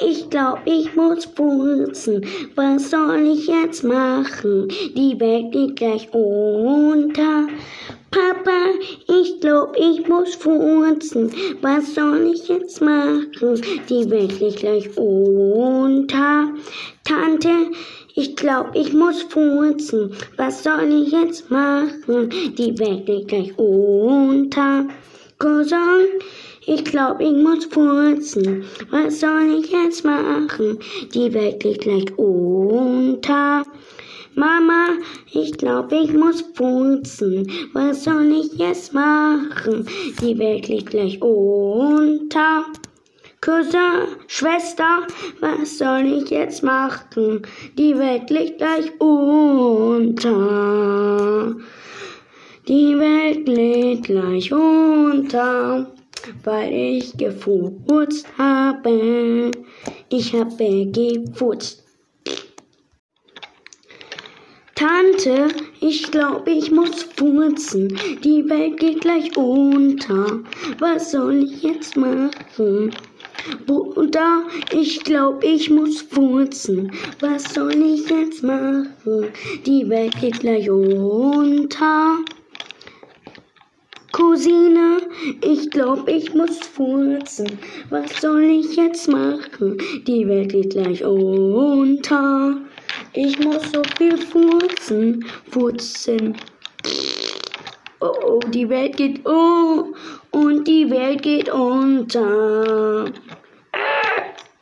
ich glaub, ich muss furzen. Was soll ich jetzt machen? Die Welt geht gleich unter. Papa, ich glaub, ich muss furzen. Was soll ich jetzt machen? Die Welt geht gleich unter. Tante, ich glaub, ich muss furzen. Was soll ich jetzt machen? Die Welt geht gleich unter. Cousin, ich glaub, ich muss furzen. Was soll ich jetzt machen? Die Welt geht gleich unter. Mama, ich glaub, ich muss furzen. Was soll ich jetzt machen? Die Welt geht gleich unter. Cousin, Schwester, was soll ich jetzt machen? Die Welt liegt gleich unter. Die Welt geht gleich unter, weil ich gefurzt habe. Ich habe gefurzt. Tante, ich glaube, ich muss furzen. Die Welt geht gleich unter. Was soll ich jetzt machen? Bruder, ich glaube, ich muss furzen. Was soll ich jetzt machen? Die Welt geht gleich unter. Cousine, ich glaube, ich muss furzen. Was soll ich jetzt machen? Die Welt geht gleich unter. Ich muss so viel furzen, furzen. Oh, oh, die Welt geht oh und die Welt geht unter.